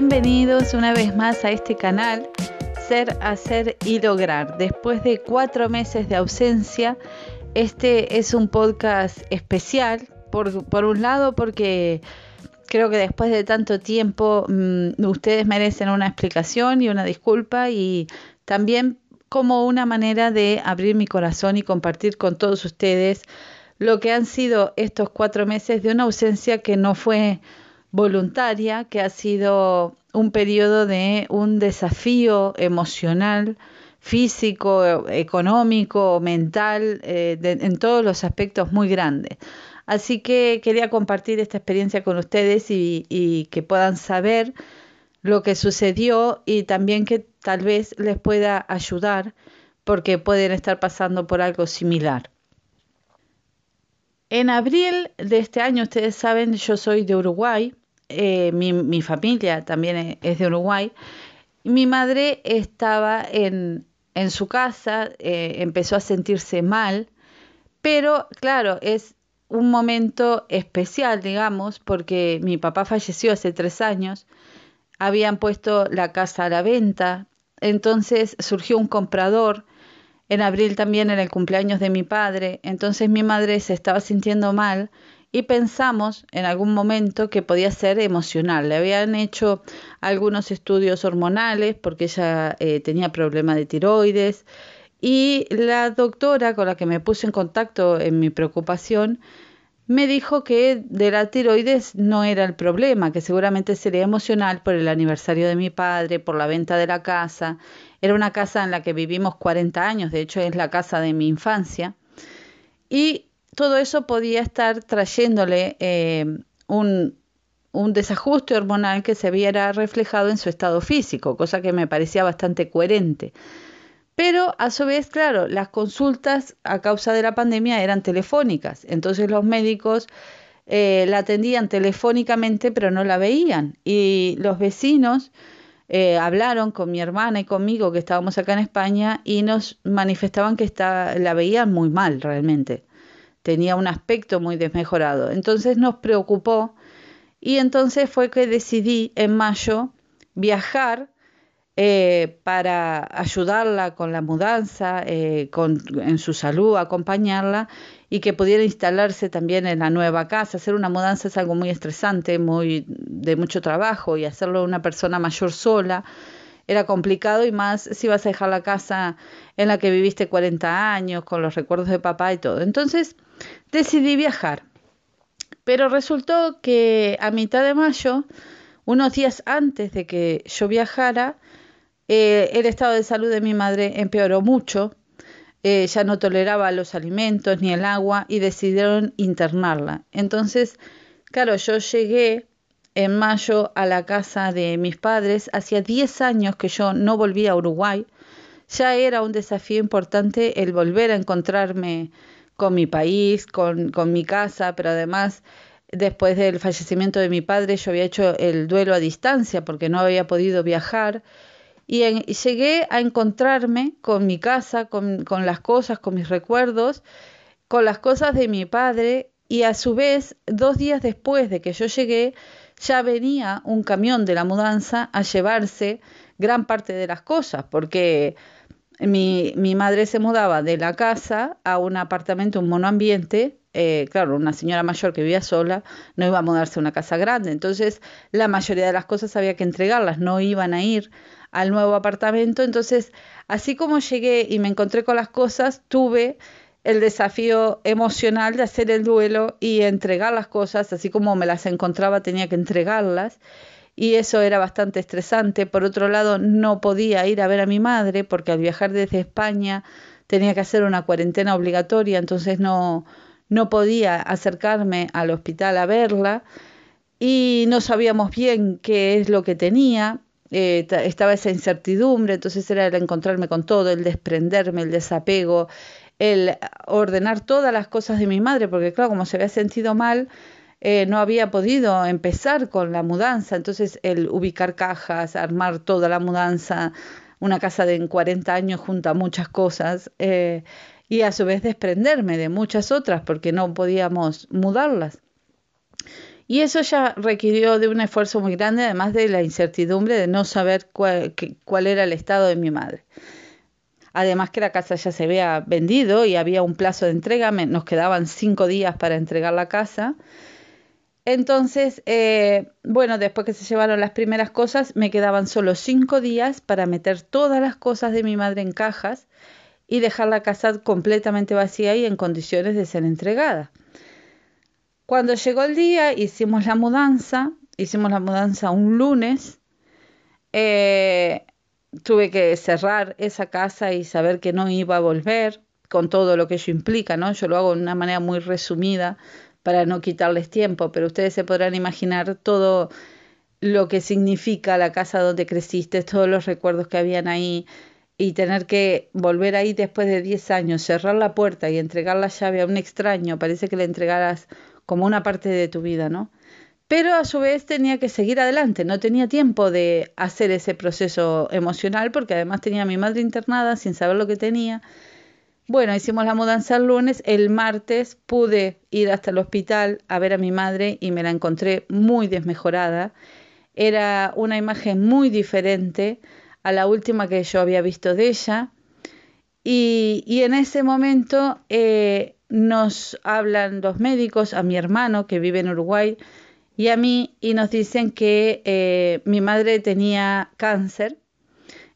Bienvenidos una vez más a este canal Ser, Hacer y Lograr. Después de cuatro meses de ausencia, este es un podcast especial, por, un lado porque creo que después de tanto tiempo mmm, ustedes merecen una explicación y una disculpa y también como una manera de abrir mi corazón y compartir con todos ustedes lo que han sido estos cuatro meses de una ausencia que no fue voluntaria, que ha sido un periodo de un desafío emocional, físico, económico, mental, eh, en todos los aspectos muy grandes. Así que quería compartir esta experiencia con ustedes y que puedan saber lo que sucedió y también que tal vez les pueda ayudar porque pueden estar pasando por algo similar. En abril de este año, ustedes saben, yo soy de Uruguay, eh, mi, mi, familia también es de Uruguay. Mi madre estaba en, en su casa, eh, empezó a sentirse mal, pero claro, es un momento especial, digamos, porque mi papá falleció hace tres años, habían puesto la casa a la venta, entonces surgió un comprador, en abril también era el cumpleaños de mi padre, entonces mi madre se estaba sintiendo mal y pensamos en algún momento que podía ser emocional. Le habían hecho algunos estudios hormonales porque ella eh, tenía problema de tiroides y la doctora con la que me puse en contacto en mi preocupación me dijo que de la tiroides no era el problema, que seguramente sería emocional por el aniversario de mi padre, por la venta de la casa. Era una casa en la que vivimos 40 años, de hecho es la casa de mi infancia. Y todo eso podía estar trayéndole eh, un, desajuste hormonal que se viera reflejado en su estado físico, cosa que me parecía bastante coherente. Pero a su vez, claro, las consultas a causa de la pandemia eran telefónicas, entonces los médicos eh, la atendían telefónicamente pero no la veían. Y los vecinos eh, hablaron con mi hermana y conmigo que estábamos acá en España y nos manifestaban que la veían muy mal realmente, tenía un aspecto muy desmejorado, entonces nos preocupó y entonces fue que decidí en mayo viajar eh, para ayudarla con la mudanza, eh, con, en su salud, acompañarla y que pudiera instalarse también en la nueva casa. Hacer una mudanza es algo muy estresante, muy de mucho trabajo y hacerlo una persona mayor sola era complicado y más si vas a dejar la casa en la que viviste 40 años, con los recuerdos de papá y todo. Entonces decidí viajar. Pero resultó que a mitad de mayo, unos días antes de que yo viajara, eh, el estado de salud de mi madre empeoró mucho, eh, ya no toleraba los alimentos ni el agua y decidieron internarla. Entonces, claro, yo llegué en mayo a la casa de mis padres, hacía 10 años que yo no volví a Uruguay, ya era un desafío importante el volver a encontrarme con mi país, con, con mi casa, pero además después del fallecimiento de mi padre yo había hecho el duelo a distancia porque no había podido viajar. Y, llegué a encontrarme con mi casa, con, con, las cosas, con mis recuerdos, con las cosas de mi padre y a su vez, dos días después de que yo llegué, ya venía un camión de la mudanza a llevarse gran parte de las cosas, porque mi, mi madre se mudaba de la casa a un apartamento, un monoambiente, eh, claro, una señora mayor que vivía sola no iba a mudarse a una casa grande, entonces la mayoría de las cosas había que entregarlas, no iban a ir al nuevo apartamento. Entonces, así como llegué y me encontré con las cosas, tuve el desafío emocional de hacer el duelo y entregar las cosas, así como me las encontraba tenía que entregarlas y eso era bastante estresante. Por otro lado, no podía ir a ver a mi madre porque al viajar desde España tenía que hacer una cuarentena obligatoria, entonces no, no podía acercarme al hospital a verla y no sabíamos bien qué es lo que tenía eh, estaba esa incertidumbre, entonces era el encontrarme con todo, el desprenderme, el desapego, el ordenar todas las cosas de mi madre, porque claro, como se había sentido mal, eh, no había podido empezar con la mudanza, entonces el ubicar cajas, armar toda la mudanza, una casa de 40 años junta muchas cosas eh, y a su vez desprenderme de muchas otras porque no podíamos mudarlas. Y eso ya requirió de un esfuerzo muy grande, además de la incertidumbre de no saber cuál, cuál era el estado de mi madre. Además que la casa ya se había vendido y había un plazo de entrega, nos quedaban cinco días para entregar la casa. Entonces, eh, bueno, después que se llevaron las primeras cosas, me quedaban solo cinco días para meter todas las cosas de mi madre en cajas y dejar la casa completamente vacía y en condiciones de ser entregada. Cuando llegó el día, hicimos la mudanza, hicimos la mudanza un lunes. Eh, tuve que cerrar esa casa y saber que no iba a volver, con todo lo que eso implica, ¿no? Yo lo hago de una manera muy resumida para no quitarles tiempo, pero ustedes se podrán imaginar todo lo que significa la casa donde creciste, todos los recuerdos que habían ahí y tener que volver ahí después de 10 años, cerrar la puerta y entregar la llave a un extraño, parece que le entregaras como una parte de tu vida, ¿no? Pero a su vez tenía que seguir adelante, no tenía tiempo de hacer ese proceso emocional porque además tenía a mi madre internada sin saber lo que tenía bueno, hicimos la mudanza el lunes, el martes pude ir hasta el hospital a ver a mi madre y me la encontré muy desmejorada. Era una imagen muy diferente a la última que yo había visto de ella. Y, en ese momento eh, nos hablan los médicos, a mi hermano que vive en Uruguay y a mí, y nos dicen que eh, mi madre tenía cáncer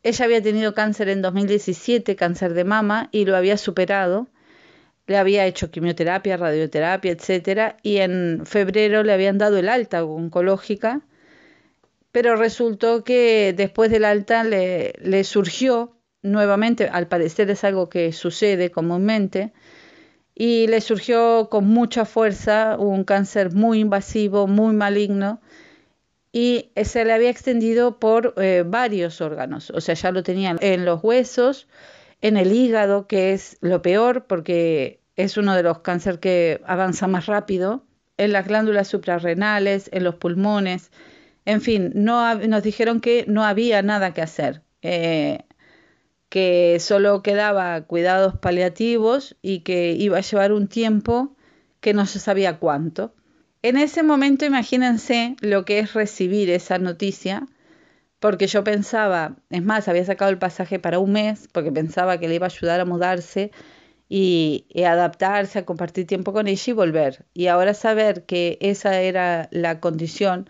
ella había tenido cáncer en 2017, cáncer de mama, y lo había superado. Le había hecho quimioterapia, radioterapia, etcétera, y en febrero le habían dado el alta oncológica, pero resultó que después del alta le, le surgió nuevamente, al parecer es algo que sucede comúnmente, y le surgió con mucha fuerza un cáncer muy invasivo, muy maligno, y se le había extendido por eh, varios órganos, o sea, ya lo tenían en los huesos, en el hígado, que es lo peor porque es uno de los cánceres que avanza más rápido, en las glándulas suprarrenales, en los pulmones, en fin, no, nos dijeron que no había nada que hacer, eh, que solo quedaba cuidados paliativos y que iba a llevar un tiempo que no se sabía cuánto. En ese momento imagínense lo que es recibir esa noticia, porque yo pensaba, es más, había sacado el pasaje para un mes, porque pensaba que le iba a ayudar a mudarse y, adaptarse, a compartir tiempo con ella y volver. Y ahora saber que esa era la condición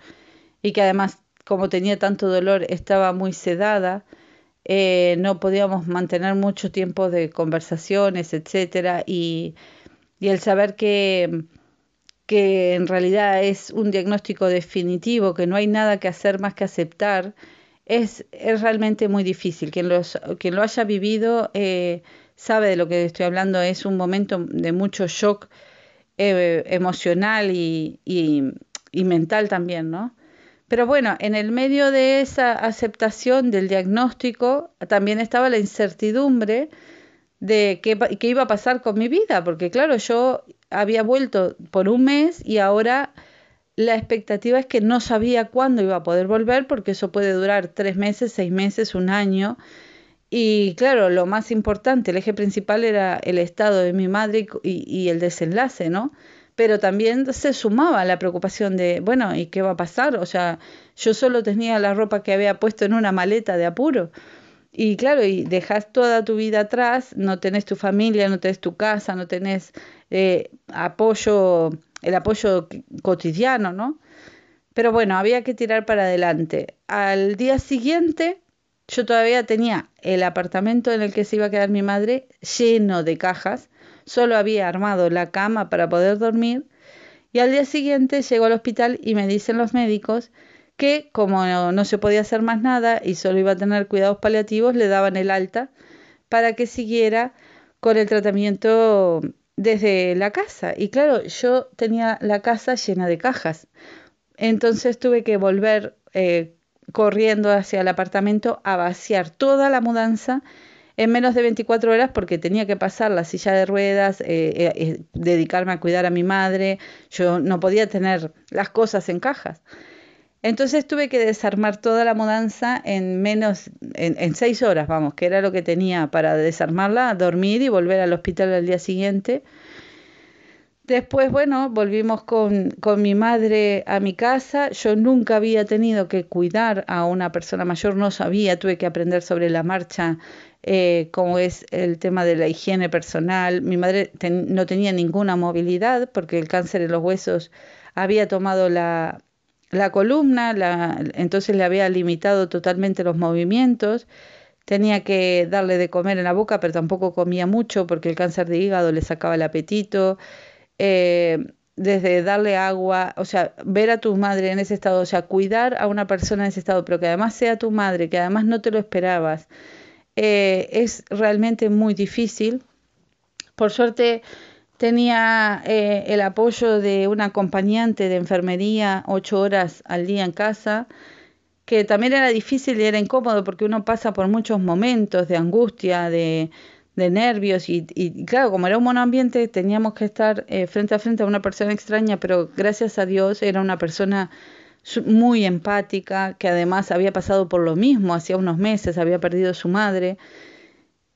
y que además, como tenía tanto dolor, estaba muy sedada, eh, no podíamos mantener mucho tiempo de conversaciones, etcétera, y, y el saber que que en realidad es un diagnóstico definitivo, que no hay nada que hacer más que aceptar, es, es realmente muy difícil. Quien, los, quien lo haya vivido eh, sabe de lo que estoy hablando, es un momento de mucho shock eh, emocional y, y mental también, ¿no? Pero bueno, en el medio de esa aceptación del diagnóstico también estaba la incertidumbre de qué, qué, iba a pasar con mi vida, porque claro, yo había vuelto por un mes y ahora la expectativa es que no sabía cuándo iba a poder volver porque eso puede durar tres meses, seis meses, un año. Y claro, lo más importante, el eje principal era el estado de mi madre y, el desenlace, ¿no? Pero también se sumaba la preocupación de, bueno, ¿y qué va a pasar? O sea, yo solo tenía la ropa que había puesto en una maleta de apuro. Y claro, y dejas toda tu vida atrás, no tenés tu familia, no tenés tu casa, no tenés eh, apoyo, el apoyo cotidiano, ¿no? Pero bueno, había que tirar para adelante. Al día siguiente, yo todavía tenía el apartamento en el que se iba a quedar mi madre lleno de cajas, solo había armado la cama para poder dormir, y al día siguiente llego al hospital y me dicen los médicos que como no, se podía hacer más nada y solo iba a tener cuidados paliativos, le daban el alta para que siguiera con el tratamiento desde la casa. Y claro, yo tenía la casa llena de cajas. Entonces tuve que volver eh, corriendo hacia el apartamento a vaciar toda la mudanza en menos de 24 horas porque tenía que pasar la silla de ruedas, eh, eh, dedicarme a cuidar a mi madre. Yo no podía tener las cosas en cajas. Entonces tuve que desarmar toda la mudanza en menos, en, seis horas, vamos, que era lo que tenía para desarmarla, dormir y volver al hospital al día siguiente. Después, bueno, volvimos con, con, mi madre a mi casa. Yo nunca había tenido que cuidar a una persona mayor, no sabía, tuve que aprender sobre la marcha eh, cómo es el tema de la higiene personal. Mi madre no tenía ninguna movilidad porque el cáncer en los huesos había tomado la, la columna, la, entonces le había limitado totalmente los movimientos. Tenía que darle de comer en la boca, pero tampoco comía mucho porque el cáncer de hígado le sacaba el apetito. Eh, desde darle agua, o sea, ver a tu madre en ese estado, o sea, cuidar a una persona en ese estado, pero que además sea tu madre, que además no te lo esperabas, eh, es realmente muy difícil. Por suerte tenía eh, el apoyo de un acompañante de enfermería ocho horas al día en casa, que también era difícil y era incómodo porque uno pasa por muchos momentos de angustia, de, de nervios y, y, claro, como era un monoambiente teníamos que estar eh, frente a frente a una persona extraña, pero gracias a Dios era una persona muy empática, que además había pasado por lo mismo, hacía unos meses había perdido su madre.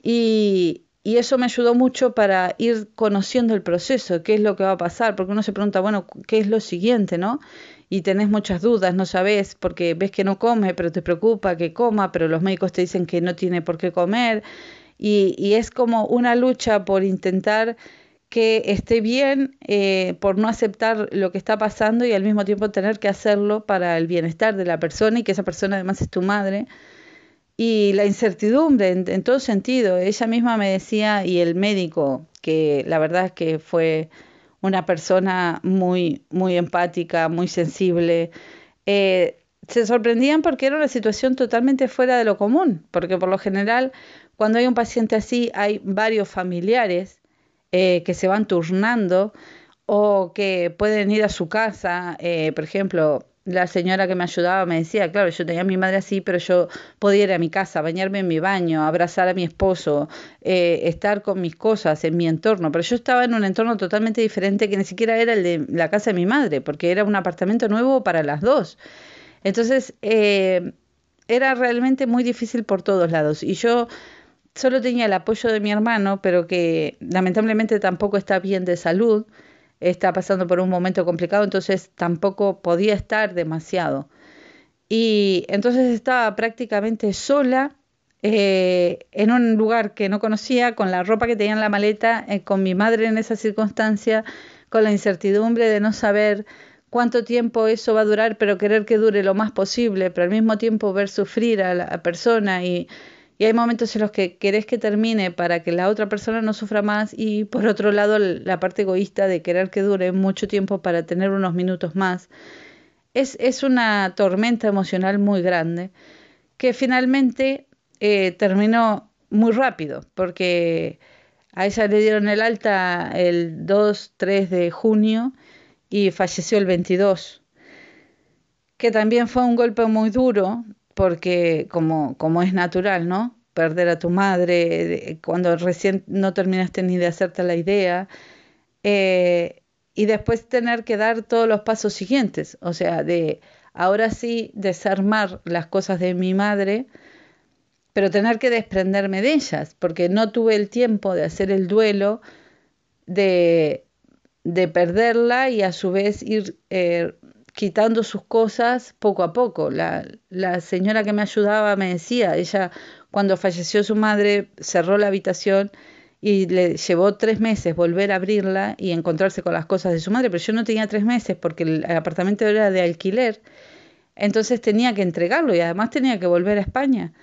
Y, y eso me ayudó mucho para ir conociendo el proceso, qué es lo que va a pasar, porque uno se pregunta, bueno, ¿qué es lo siguiente, no? Y tenés muchas dudas, no sabes, porque ves que no come, pero te preocupa que coma, pero los médicos te dicen que no tiene por qué comer y, es como una lucha por intentar que esté bien, eh, por no aceptar lo que está pasando y al mismo tiempo tener que hacerlo para el bienestar de la persona y que esa persona además es tu madre. Y la incertidumbre en, todo sentido. Ella misma me decía, y el médico, que la verdad es que fue una persona muy, muy empática, muy sensible, eh, se sorprendían porque era una situación totalmente fuera de lo común, porque por lo general cuando hay un paciente así, hay varios familiares eh, que se van turnando o que pueden ir a su casa. Eh, por ejemplo, la señora que me ayudaba me decía, claro, yo tenía a mi madre así, pero yo podía ir a mi casa, bañarme en mi baño, abrazar a mi esposo, eh, estar con mis cosas en mi entorno. Pero yo estaba en un entorno totalmente diferente que ni siquiera era el de la casa de mi madre, porque era un apartamento nuevo para las dos. Entonces, era realmente muy difícil por todos lados. Y yo solo tenía el apoyo de mi hermano, pero que lamentablemente tampoco está bien de salud, está pasando por un momento complicado, entonces tampoco podía estar demasiado. Y entonces estaba prácticamente sola eh, en un lugar que no conocía, con la ropa que tenía en la maleta, eh, con mi madre en esa circunstancia, con la incertidumbre de no saber cuánto tiempo eso va a durar, pero querer que dure lo más posible, pero al mismo tiempo ver sufrir a la persona y y hay momentos en los que querés que termine para que la otra persona no sufra más y por otro lado la parte egoísta de querer que dure mucho tiempo para tener unos minutos más. Es, es una tormenta emocional muy grande que finalmente eh, terminó muy rápido porque a ella le dieron el alta el 2-3 de junio y falleció el 22 que también fue un golpe muy duro porque como, como es natural, ¿no? Perder a tu madre cuando recién no terminaste ni de hacerte la idea, eh, y después tener que dar todos los pasos siguientes, o sea, de ahora sí desarmar las cosas de mi madre, pero tener que desprenderme de ellas, porque no tuve el tiempo de hacer el duelo, de, de perderla y a su vez ir eh, quitando sus cosas poco a poco. La, la señora que me ayudaba me decía, ella cuando falleció su madre cerró la habitación y le llevó tres meses volver a abrirla y encontrarse con las cosas de su madre, pero yo no tenía tres meses porque el apartamento era de alquiler, entonces tenía que entregarlo y además tenía que volver a España.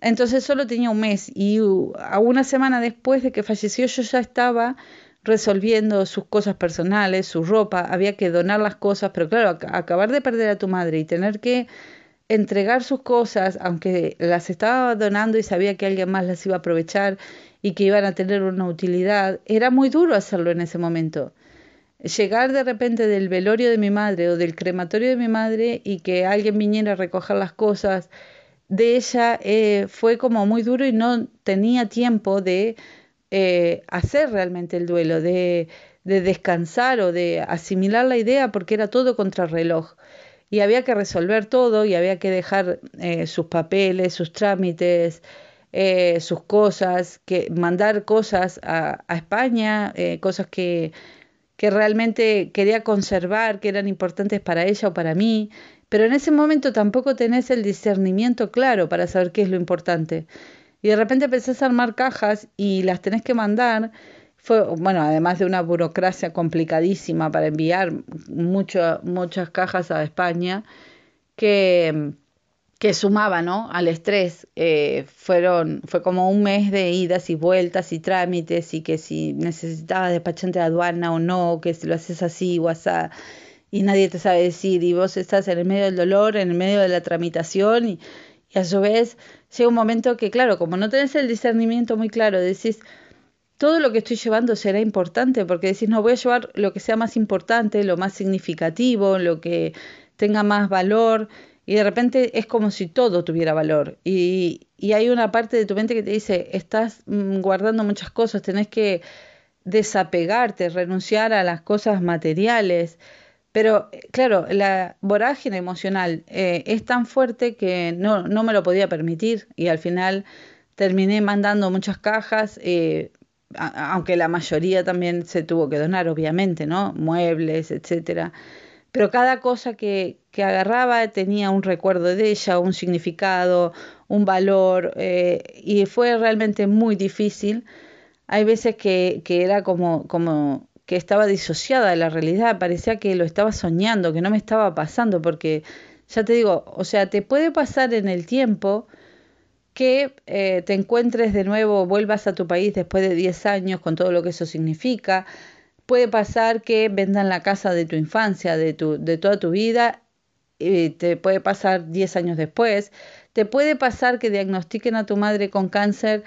Entonces solo tenía un mes y a una semana después de que falleció yo ya estaba resolviendo sus cosas personales, su ropa, había que donar las cosas, pero claro, acabar de perder a tu madre y tener que entregar sus cosas, aunque las estaba donando y sabía que alguien más las iba a aprovechar y que iban a tener una utilidad, era muy duro hacerlo en ese momento. Llegar de repente del velorio de mi madre o del crematorio de mi madre y que alguien viniera a recoger las cosas de ella eh, fue como muy duro y no tenía tiempo de eh, hacer realmente el duelo, de, de, descansar o de asimilar la idea porque era todo contrarreloj. Y había que resolver todo y había que dejar eh, sus papeles, sus trámites, eh, sus cosas, que mandar cosas a, España, cosas que, que realmente quería conservar, que eran importantes para ella o para mí, pero en ese momento tampoco tenés el discernimiento claro para saber qué es lo importante. Y de repente empezás a armar cajas y las tenés que mandar. Fue, bueno, además de una burocracia complicadísima para enviar mucho, muchas cajas a España, que, que sumaba ¿no? al estrés. Eh, fueron, fue como un mes de idas y vueltas y trámites y que si necesitabas despachante de aduana o no, que si lo haces así o así y nadie te sabe decir y vos estás en el medio del dolor, en el medio de la tramitación y, y a su vez llega un momento que, claro, como no tenés el discernimiento muy claro, decís, todo lo que estoy llevando será importante, porque decís, no, voy a llevar lo que sea más importante, lo más significativo, lo que tenga más valor, y de repente es como si todo tuviera valor. Y, y hay una parte de tu mente que te dice, estás mm, guardando muchas cosas, tenés que desapegarte, renunciar a las cosas materiales. Pero claro, la vorágine emocional eh, es tan fuerte que no, no, me lo podía permitir y al final terminé mandando muchas cajas, eh, aunque la mayoría también se tuvo que donar, obviamente, ¿no? Muebles, etcétera. Pero cada cosa que, que agarraba tenía un recuerdo de ella, un significado, un valor, eh, y fue realmente muy difícil. Hay veces que, que era como, como que estaba disociada de la realidad, parecía que lo estaba soñando, que no me estaba pasando, porque ya te digo, o sea, te puede pasar en el tiempo que eh, te encuentres de nuevo, vuelvas a tu país después de 10 años con todo lo que eso significa. Puede pasar que vendan la casa de tu infancia, de, tu, de toda tu vida, y te puede pasar 10 años después. Te puede pasar que diagnostiquen a tu madre con cáncer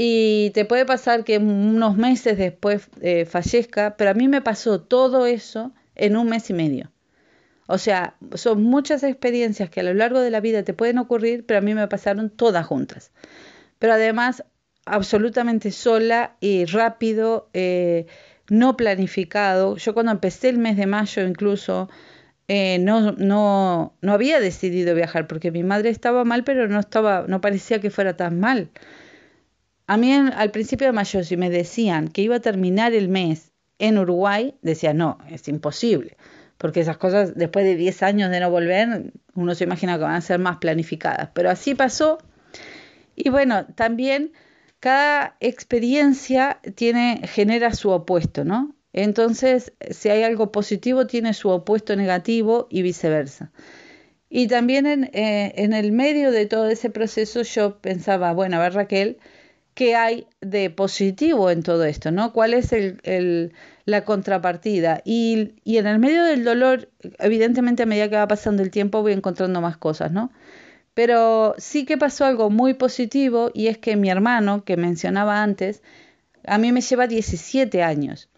y te puede pasar que unos meses después eh, fallezca, pero a mí me pasó todo eso en un mes y medio. O sea, son muchas experiencias que a lo largo de la vida te pueden ocurrir, pero a mí me pasaron todas juntas. Pero además, absolutamente sola y rápido, eh, no planificado. Yo cuando empecé el mes de mayo incluso, eh, no, no, no había decidido viajar porque mi madre estaba mal, pero no, estaba, no parecía que fuera tan mal. A mí al principio de mayo, si me decían que iba a terminar el mes en Uruguay, decía, no, es imposible, porque esas cosas, después de 10 años de no volver, uno se imagina que van a ser más planificadas. Pero así pasó. Y bueno, también cada experiencia tiene, genera su opuesto, ¿no? Entonces, si hay algo positivo, tiene su opuesto negativo y viceversa. Y también en, eh, en el medio de todo ese proceso yo pensaba, bueno, a ver Raquel, qué hay de positivo en todo esto, ¿no? ¿Cuál es la contrapartida? Y, en el medio del dolor, evidentemente a medida que va pasando el tiempo voy encontrando más cosas, ¿no? Pero sí que pasó algo muy positivo y es que mi hermano, que mencionaba antes, a mí me lleva 17 años.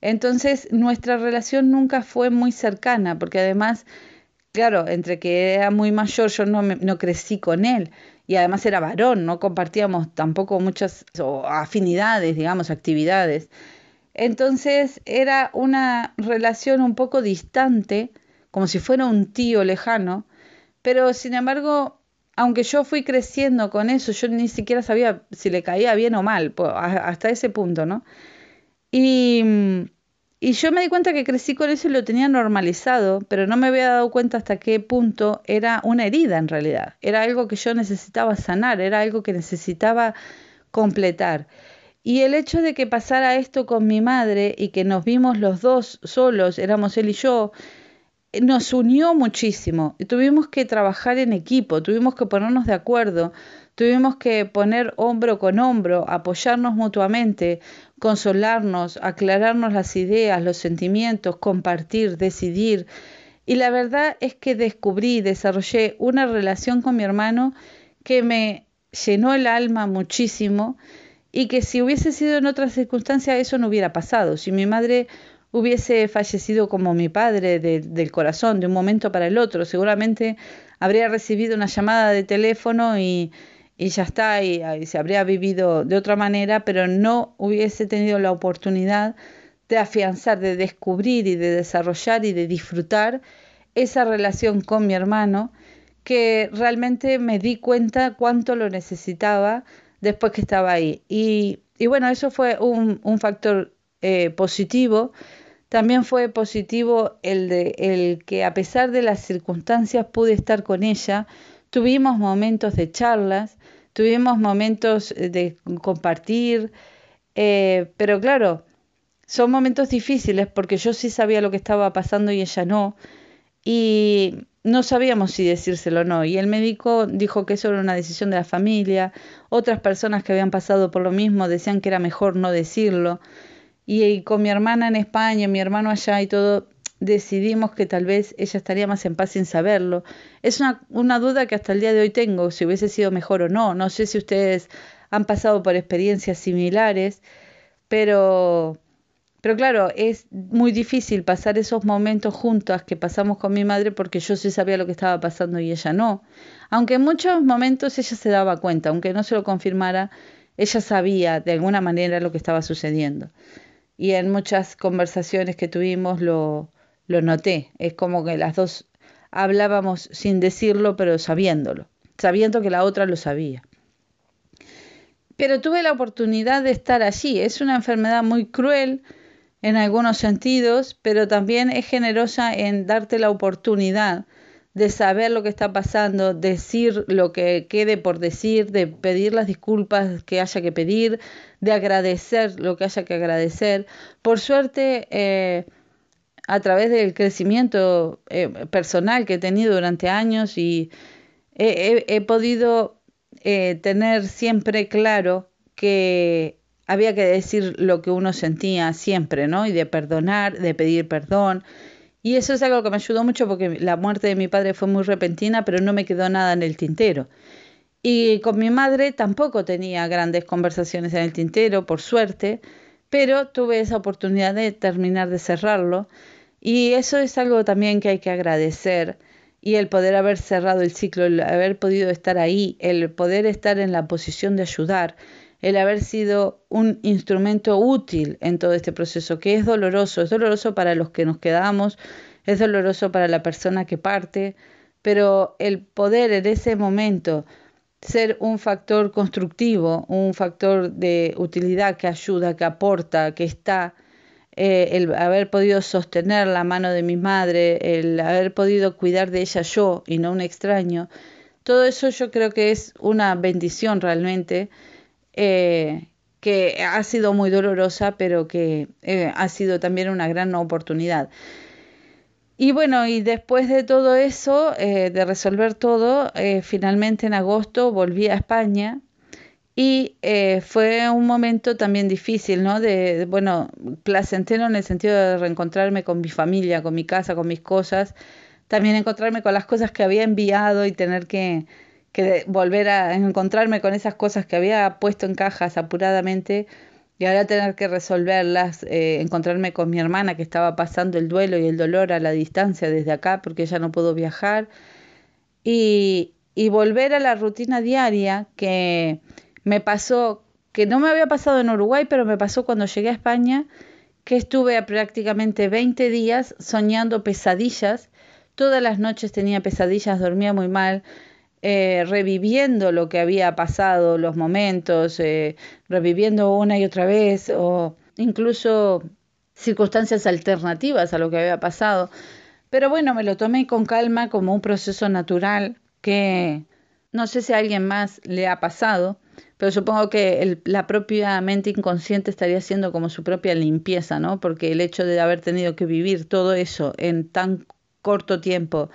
Entonces nuestra relación nunca fue muy cercana, porque además, claro, entre que era muy mayor, yo no crecí con él y además era varón, no compartíamos tampoco muchas afinidades, digamos, actividades. Entonces era una relación un poco distante, como si fuera un tío lejano, pero sin embargo, aunque yo fui creciendo con eso, yo ni siquiera sabía si le caía bien o mal, hasta ese punto, ¿no? Y y yo me di cuenta que crecí con eso y lo tenía normalizado, pero no me había dado cuenta hasta qué punto era una herida en realidad. Era algo que yo necesitaba sanar, era algo que necesitaba completar. Y el hecho de que pasara esto con mi madre y que nos vimos los dos solos, éramos él y yo, nos unió muchísimo. Tuvimos que trabajar en equipo, tuvimos que ponernos de acuerdo, tuvimos que poner hombro con hombro, apoyarnos mutuamente, consolarnos, aclararnos las ideas, los sentimientos, compartir, decidir. Y la verdad es que descubrí, desarrollé una relación con mi hermano que me llenó el alma muchísimo y que si hubiese sido en otras circunstancias eso no hubiera pasado. Si mi madre hubiese fallecido como mi padre del corazón de un momento para el otro, seguramente habría recibido una llamada de teléfono y y ya está, y, se habría vivido de otra manera, pero no hubiese tenido la oportunidad de afianzar, de descubrir y de desarrollar y de disfrutar esa relación con mi hermano, que realmente me di cuenta cuánto lo necesitaba después que estaba ahí. Y, y bueno, eso fue un, un factor eh, positivo. También fue positivo el, de, el que a pesar de las circunstancias pude estar con ella, tuvimos momentos de charlas, tuvimos momentos de compartir, eh, pero claro, son momentos difíciles porque yo sí sabía lo que estaba pasando y ella no, y no sabíamos si decírselo o no. Y el médico dijo que eso era una decisión de la familia, otras personas que habían pasado por lo mismo decían que era mejor no decirlo. Y, con mi hermana en España, mi hermano allá y todo, decidimos que tal vez ella estaría más en paz sin saberlo. Es una, una duda que hasta el día de hoy tengo, si hubiese sido mejor o no. No sé si ustedes han pasado por experiencias similares, pero, pero claro, es muy difícil pasar esos momentos juntas que pasamos con mi madre porque yo sí sabía lo que estaba pasando y ella no. Aunque en muchos momentos ella se daba cuenta, aunque no se lo confirmara, ella sabía de alguna manera lo que estaba sucediendo y en muchas conversaciones que tuvimos lo, lo noté. Es como que las dos hablábamos sin decirlo, pero sabiéndolo, sabiendo que la otra lo sabía. Pero tuve la oportunidad de estar allí. Es una enfermedad muy cruel en algunos sentidos, pero también es generosa en darte la oportunidad de saber lo que está pasando, decir lo que quede por decir, de pedir las disculpas que haya que pedir, de agradecer lo que haya que agradecer. Por suerte, eh, a través del crecimiento eh, personal que he tenido durante años y he, podido eh, tener siempre claro que había que decir lo que uno sentía siempre, ¿no? Y de perdonar, de pedir perdón, y eso es algo que me ayudó mucho porque la muerte de mi padre fue muy repentina, pero no me quedó nada en el tintero. Y con mi madre tampoco tenía grandes conversaciones en el tintero, por suerte, pero tuve esa oportunidad de terminar de cerrarlo. Y eso es algo también que hay que agradecer. Y el poder haber cerrado el ciclo, el haber podido estar ahí, el poder estar en la posición de ayudar, el haber sido un instrumento útil en todo este proceso, que es doloroso, es doloroso para los que nos quedamos, es doloroso para la persona que parte, pero el poder en ese momento ser un factor constructivo, un factor de utilidad que ayuda, que aporta, que está, eh, el haber podido sostener la mano de mi madre, el haber podido cuidar de ella yo y no un extraño, todo eso yo creo que es una bendición realmente eh, que ha sido muy dolorosa, pero que eh, ha sido también una gran oportunidad. Y bueno, y después de todo eso, de resolver todo, finalmente en agosto volví a España y fue un momento también difícil, ¿no? De, bueno, placentero en el sentido de reencontrarme con mi familia, con mi casa, con mis cosas, también encontrarme con las cosas que había enviado y tener que, que volver a encontrarme con esas cosas que había puesto en cajas apuradamente y ahora tener que resolverlas, eh, encontrarme con mi hermana que estaba pasando el duelo y el dolor a la distancia desde acá porque ella no pudo viajar y, y volver a la rutina diaria que me pasó, que no me había pasado en Uruguay, pero me pasó cuando llegué a España, que estuve prácticamente 20 días soñando pesadillas, todas las noches tenía pesadillas, dormía muy mal, eh, reviviendo lo que había pasado, los momentos, eh, reviviendo una y otra vez, o incluso circunstancias alternativas a lo que había pasado. Pero bueno, me lo tomé con calma como un proceso natural que no sé si a alguien más le ha pasado, pero supongo que la propia mente inconsciente estaría haciendo como su propia limpieza, ¿no? Porque el hecho de haber tenido que vivir todo eso en tan corto tiempo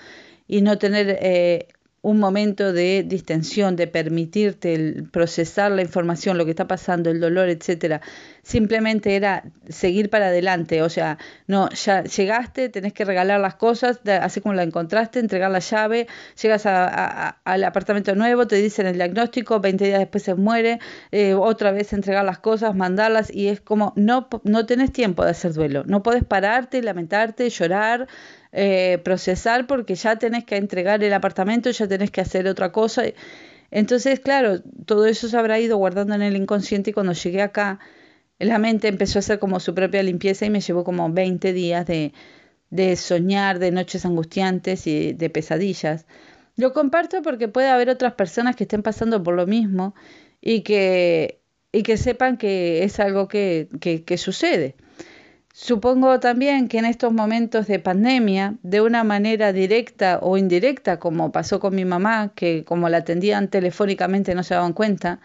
y no tener eh, un momento de distensión, de permitirte el procesar la información, lo que está pasando, el dolor, etcétera. Simplemente era seguir para adelante, o sea, no, ya llegaste, tenés que regalar las cosas, así como la encontraste, entregar la llave, llegas al apartamento nuevo, te dicen el diagnóstico, 20 días después se muere, eh, otra vez entregar las cosas, mandarlas, y es como, no, no tenés tiempo de hacer duelo, no podés pararte, lamentarte, llorar, eh, procesar porque ya tenés que entregar el apartamento, ya tenés que hacer otra cosa. Entonces, claro, todo eso se habrá ido guardando en el inconsciente y cuando llegué acá, la mente empezó a hacer como su propia limpieza y me llevó como 20 días de, de soñar, de noches angustiantes y de pesadillas. Lo comparto porque puede haber otras personas que estén pasando por lo mismo y que, y que sepan que es algo que, que, que sucede. Supongo también que en estos momentos de pandemia, de una manera directa o indirecta, como pasó con mi mamá, que como la atendían telefónicamente no se daban cuenta,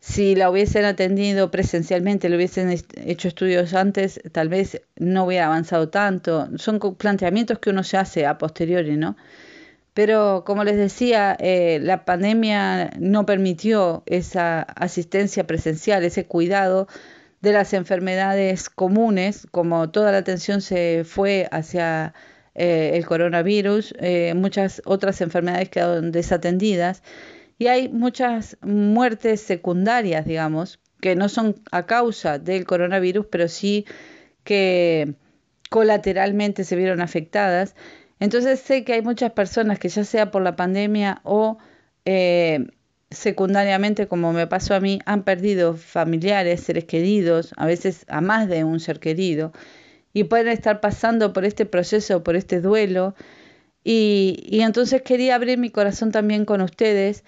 si la hubiesen atendido presencialmente, le hubiesen hecho estudios antes, tal vez no hubiera avanzado tanto. Son planteamientos que uno se hace a posteriori, ¿no? Pero como les decía, eh, la pandemia no permitió esa asistencia presencial, ese cuidado de las enfermedades comunes, como toda la atención se fue hacia eh, el coronavirus, eh, muchas otras enfermedades quedaron desatendidas y hay muchas muertes secundarias, digamos, que no son a causa del coronavirus, pero sí que colateralmente se vieron afectadas. Entonces sé que hay muchas personas que ya sea por la pandemia o eh, secundariamente, como me pasó a mí, han perdido familiares, seres queridos, a veces a más de un ser querido, y pueden estar pasando por este proceso, por este duelo. Y, y entonces quería abrir mi corazón también con ustedes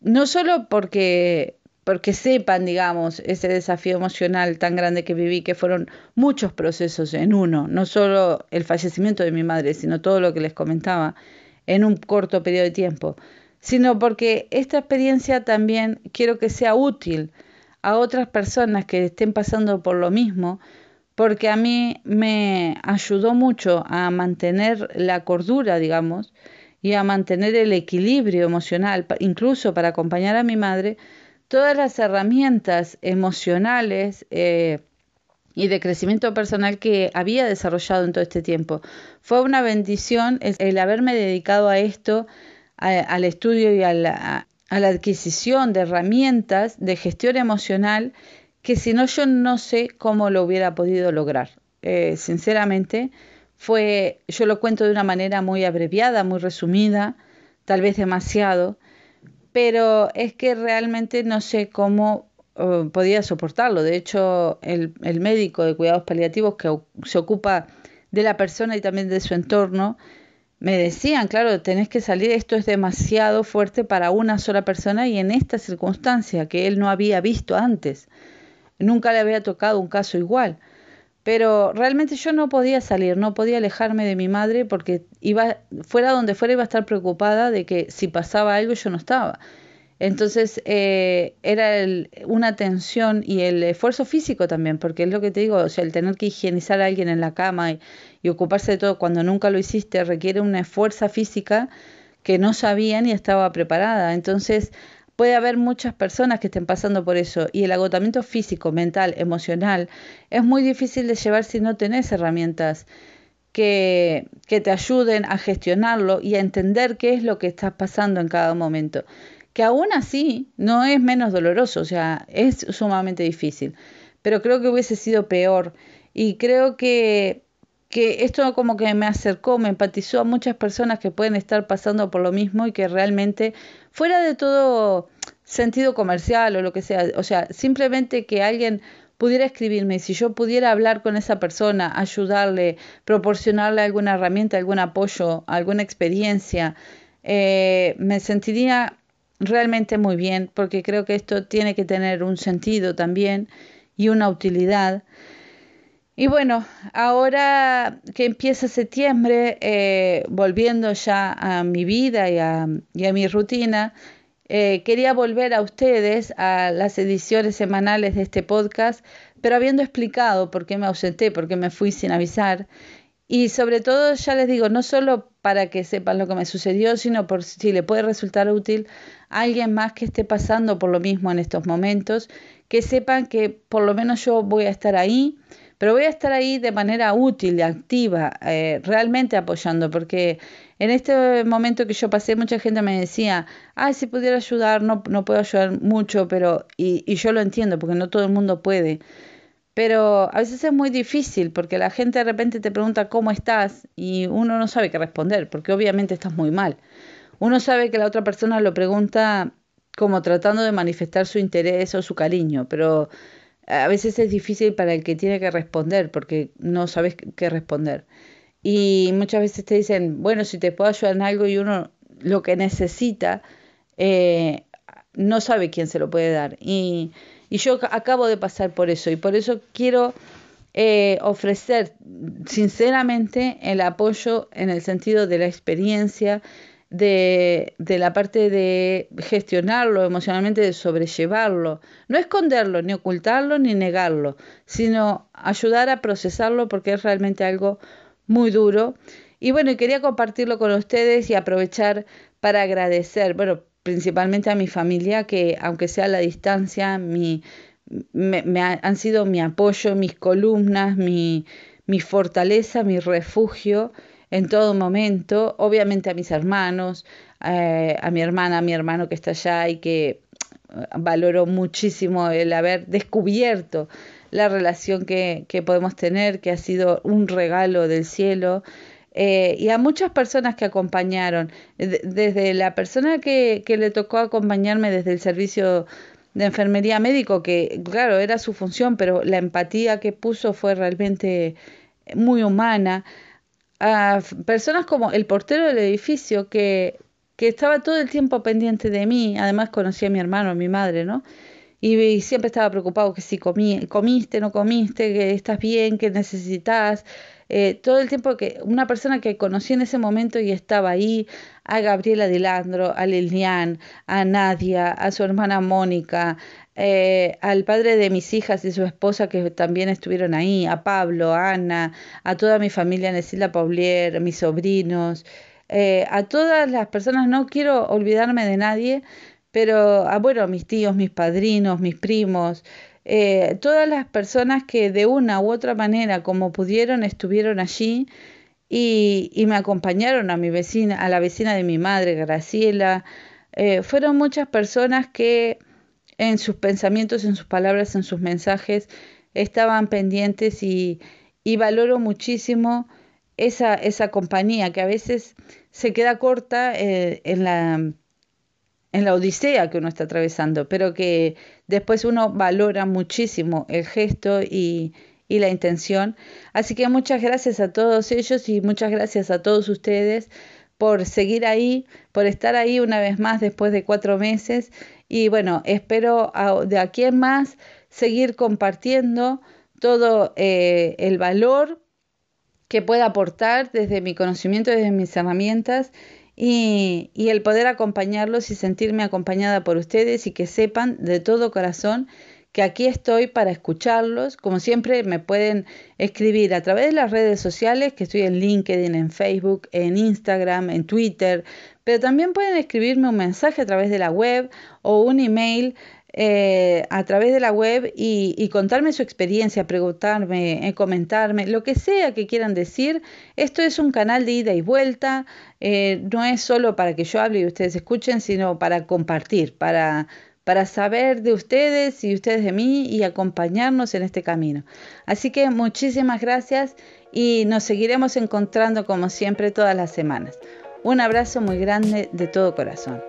no solo porque porque sepan, digamos, ese desafío emocional tan grande que viví, que fueron muchos procesos en uno, no solo el fallecimiento de mi madre, sino todo lo que les comentaba en un corto periodo de tiempo, sino porque esta experiencia también quiero que sea útil a otras personas que estén pasando por lo mismo, porque a mí me ayudó mucho a mantener la cordura, digamos, y a mantener el equilibrio emocional, incluso para acompañar a mi madre, todas las herramientas emocionales eh, y de crecimiento personal que había desarrollado en todo este tiempo. Fue una bendición el, haberme dedicado a esto, al estudio y a la, adquisición de herramientas de gestión emocional que si no yo no sé cómo lo hubiera podido lograr. Eh, sinceramente, fue, yo lo cuento de una manera muy abreviada, muy resumida, tal vez demasiado, pero es que realmente no sé cómo uh, podía soportarlo. De hecho, el, médico de cuidados paliativos que se ocupa de la persona y también de su entorno, me decían, claro, tenés que salir, esto es demasiado fuerte para una sola persona y en esta circunstancia que él no había visto antes. Nunca le había tocado un caso igual pero realmente yo no podía salir, no podía alejarme de mi madre porque iba, fuera donde fuera iba a estar preocupada de que si pasaba algo yo no estaba. Entonces eh, era una tensión y el esfuerzo físico también, porque es lo que te digo, o sea, el tener que higienizar a alguien en la cama y, y ocuparse de todo cuando nunca lo hiciste requiere una fuerza física que no sabía ni estaba preparada. Entonces Puede haber muchas personas que estén pasando por eso y el agotamiento físico, mental, emocional es muy difícil de llevar si no tenés herramientas que, que te ayuden a gestionarlo y a entender qué es lo que estás pasando en cada momento. Que aún así no es menos doloroso, o sea, es sumamente difícil. Pero creo que hubiese sido peor y creo que que esto como que me acercó, me empatizó a muchas personas que pueden estar pasando por lo mismo y que realmente fuera de todo sentido comercial o lo que sea, o sea, simplemente que alguien pudiera escribirme y si yo pudiera hablar con esa persona, ayudarle, proporcionarle alguna herramienta, algún apoyo, alguna experiencia, eh, me sentiría realmente muy bien porque creo que esto tiene que tener un sentido también y una utilidad. Y bueno, ahora que empieza septiembre, eh, volviendo ya a mi vida y a, mi rutina, eh, quería volver a ustedes a las ediciones semanales de este podcast, pero habiendo explicado por qué me ausenté, por qué me fui sin avisar. Y sobre todo, ya les digo, no solo para que sepan lo que me sucedió, sino por si le puede resultar útil a alguien más que esté pasando por lo mismo en estos momentos, que sepan que por lo menos yo voy a estar ahí pero voy a estar ahí de manera útil, activa, eh, realmente apoyando, porque en este momento que yo pasé, mucha gente me decía, ay, si pudiera ayudar, no, no puedo ayudar mucho, pero, y, y yo lo entiendo, porque no todo el mundo puede. Pero a veces es muy difícil porque la gente de repente te pregunta cómo estás y uno no sabe qué responder, porque obviamente estás muy mal. Uno sabe que la otra persona lo pregunta como tratando de manifestar su interés o su cariño, pero a veces es difícil para el que tiene que responder porque no sabes qué responder. Y muchas veces te dicen, bueno, si te puedo ayudar en algo y uno lo que necesita, eh, no sabe quién se lo puede dar. Y, y, yo acabo de pasar por eso y por eso quiero eh, ofrecer sinceramente el apoyo en el sentido de la experiencia, de, de, la parte de gestionarlo emocionalmente, de sobrellevarlo, no esconderlo, ni ocultarlo, ni negarlo, sino ayudar a procesarlo porque es realmente algo muy duro. Y bueno, quería compartirlo con ustedes y aprovechar para agradecer, bueno, principalmente a mi familia, que aunque sea a la distancia, mi, me, han sido mi apoyo, mis columnas, mi, mi fortaleza, mi refugio en todo momento. Obviamente a mis hermanos, eh, a mi hermana, a mi hermano que está allá y que eh, valoro muchísimo el haber descubierto la relación que, que podemos tener, que ha sido un regalo del cielo. Eh, y a muchas personas que acompañaron, desde la persona que, que le tocó acompañarme desde el servicio de enfermería médico, que claro, era su función, pero la empatía que puso fue realmente muy humana. A personas como el portero del edificio, que, que estaba todo el tiempo pendiente de mí, además conocía a mi hermano, a mi madre, ¿no? Y, siempre estaba preocupado que si comí, comiste, no comiste, que estás bien, que necesitas. Eh, todo el tiempo que una persona que conocí en ese momento y estaba ahí, a Gabriela Dilandro, a Lilian, a Nadia, a su hermana Mónica, eh, al padre de mis hijas y su esposa que también estuvieron ahí, a Pablo, a Ana, a toda mi familia, Nesila Paulier, a mis sobrinos, eh, a todas las personas, no quiero olvidarme de nadie, pero, a, bueno, mis tíos, mis padrinos, mis primos, eh, todas las personas que de una u otra manera, como pudieron, estuvieron allí y, y me acompañaron a mi vecina, a la vecina de mi madre, Graciela. Eh, fueron muchas personas que en sus pensamientos, en sus palabras, en sus mensajes, estaban pendientes y, y valoro muchísimo esa, esa compañía que a veces se queda corta eh, en la en la odisea que uno está atravesando, pero que después uno valora muchísimo el gesto y, y la intención. Así que muchas gracias a todos ellos y muchas gracias a todos ustedes por seguir ahí, por estar ahí una vez más después de cuatro meses. Y bueno, espero de aquí en más seguir compartiendo todo eh, el valor que pueda aportar desde mi conocimiento, desde mis herramientas y, y, el poder acompañarlos y sentirme acompañada por ustedes y que sepan de todo corazón que aquí estoy para escucharlos. Como siempre me pueden escribir a través de las redes sociales, que estoy en LinkedIn, en Facebook, en Instagram, en Twitter, pero también pueden escribirme un mensaje a través de la web o un email eh, a través de la web y, contarme su experiencia, preguntarme, eh, comentarme, lo que sea que quieran decir. Esto es un canal de ida y vuelta, eh, no es solo para que yo hable y ustedes escuchen, sino para compartir, para, para saber de ustedes y ustedes de mí y acompañarnos en este camino. Así que muchísimas gracias y nos seguiremos encontrando como siempre todas las semanas. Un abrazo muy grande de todo corazón.